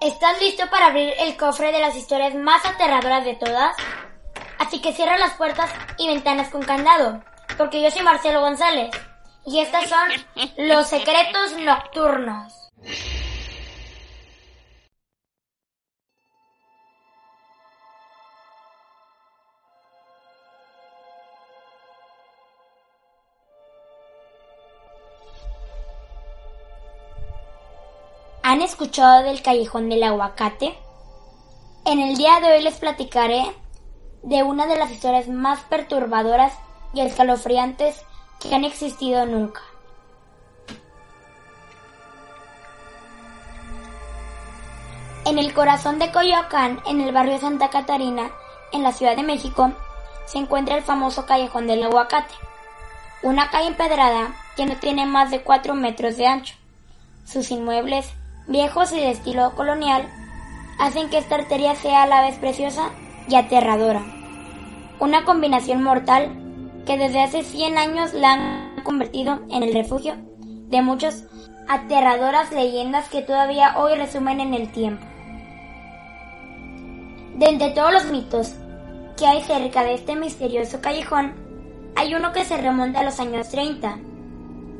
¿Estás listo para abrir el cofre de las historias más aterradoras de todas? Así que cierra las puertas y ventanas con candado, porque yo soy Marcelo González y estos son los secretos nocturnos. ¿Han escuchado del callejón del aguacate? En el día de hoy les platicaré de una de las historias más perturbadoras y escalofriantes que han existido nunca. En el corazón de Coyoacán, en el barrio Santa Catarina, en la Ciudad de México, se encuentra el famoso callejón del aguacate, una calle empedrada que no tiene más de 4 metros de ancho. Sus inmuebles viejos y de estilo colonial, hacen que esta arteria sea a la vez preciosa y aterradora. Una combinación mortal que desde hace 100 años la han convertido en el refugio de muchas aterradoras leyendas que todavía hoy resumen en el tiempo. De entre todos los mitos que hay cerca de este misterioso callejón, hay uno que se remonta a los años 30.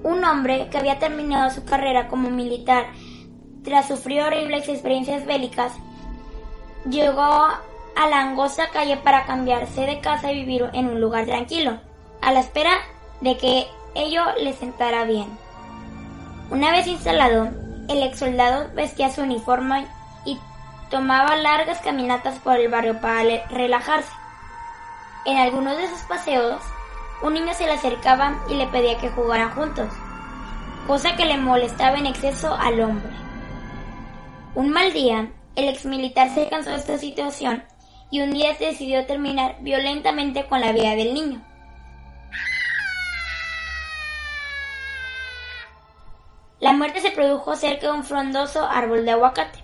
Un hombre que había terminado su carrera como militar tras sufrir horribles experiencias bélicas, llegó a la angosta calle para cambiarse de casa y vivir en un lugar tranquilo, a la espera de que ello le sentara bien. Una vez instalado, el ex soldado vestía su uniforme y tomaba largas caminatas por el barrio para relajarse. En algunos de sus paseos, un niño se le acercaba y le pedía que jugaran juntos, cosa que le molestaba en exceso al hombre. Un mal día, el exmilitar se cansó de esta situación y un día decidió terminar violentamente con la vida del niño. La muerte se produjo cerca de un frondoso árbol de aguacate,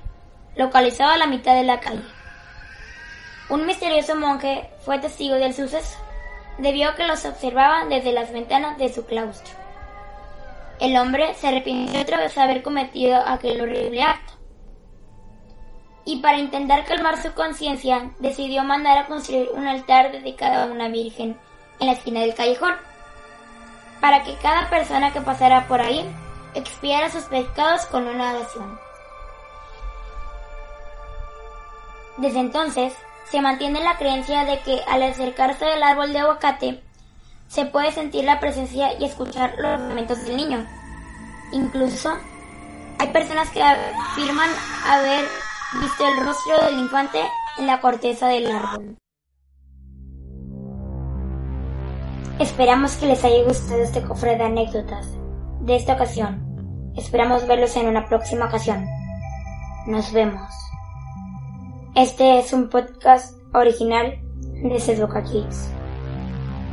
localizado a la mitad de la calle. Un misterioso monje fue testigo del suceso, debido a que los observaba desde las ventanas de su claustro. El hombre se arrepintió de haber cometido aquel horrible acto y para intentar calmar su conciencia decidió mandar a construir un altar dedicado a una virgen en la esquina del callejón, para que cada persona que pasara por ahí expiara sus pecados con una oración. Desde entonces, se mantiene la creencia de que al acercarse al árbol de aguacate, se puede sentir la presencia y escuchar los movimientos del niño. Incluso, hay personas que afirman haber visto el rostro del infante en la corteza del árbol. Esperamos que les haya gustado este cofre de anécdotas de esta ocasión. Esperamos verlos en una próxima ocasión. Nos vemos. Este es un podcast original de Seduca Kids.